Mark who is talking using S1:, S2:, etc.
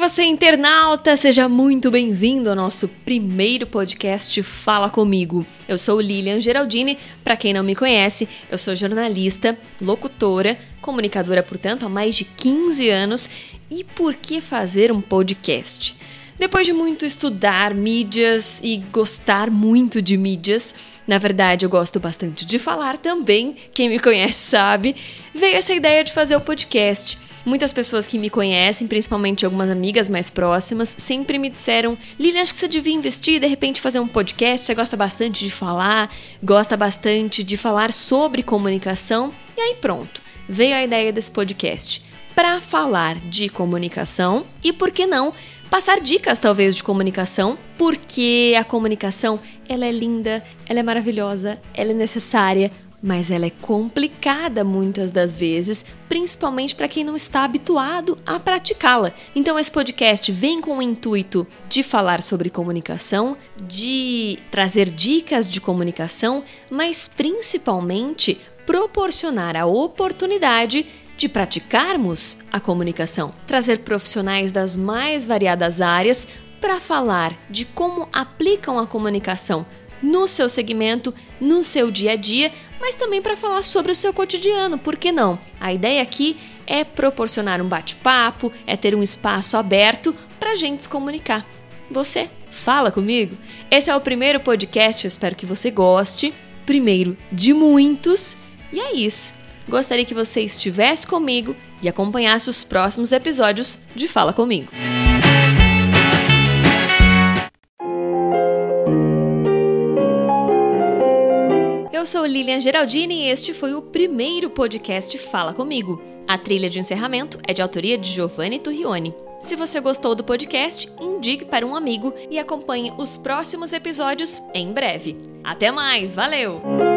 S1: você, internauta! Seja muito bem-vindo ao nosso primeiro podcast Fala Comigo. Eu sou Lilian Geraldini, para quem não me conhece, eu sou jornalista, locutora, comunicadora, portanto, há mais de 15 anos. E por que fazer um podcast? Depois de muito estudar mídias e gostar muito de mídias, na verdade eu gosto bastante de falar também, quem me conhece sabe, veio essa ideia de fazer o podcast. Muitas pessoas que me conhecem, principalmente algumas amigas mais próximas, sempre me disseram: Lilian, acho que você devia investir de repente fazer um podcast. Você gosta bastante de falar, gosta bastante de falar sobre comunicação. E aí pronto, veio a ideia desse podcast para falar de comunicação e, por que não, passar dicas talvez de comunicação, porque a comunicação, ela é linda, ela é maravilhosa, ela é necessária, mas ela é complicada muitas das vezes, principalmente para quem não está habituado a praticá-la. Então esse podcast vem com o intuito de falar sobre comunicação, de trazer dicas de comunicação, mas principalmente proporcionar a oportunidade de praticarmos a comunicação, trazer profissionais das mais variadas áreas para falar de como aplicam a comunicação no seu segmento, no seu dia a dia, mas também para falar sobre o seu cotidiano, por que não? A ideia aqui é proporcionar um bate-papo, é ter um espaço aberto para a gente se comunicar. Você fala comigo? Esse é o primeiro podcast, eu espero que você goste. Primeiro de muitos. E é isso. Gostaria que você estivesse comigo e acompanhasse os próximos episódios de Fala Comigo. Eu sou Lilian Geraldini e este foi o primeiro podcast Fala Comigo. A trilha de encerramento é de autoria de Giovanni Turrione. Se você gostou do podcast, indique para um amigo e acompanhe os próximos episódios em breve. Até mais, valeu!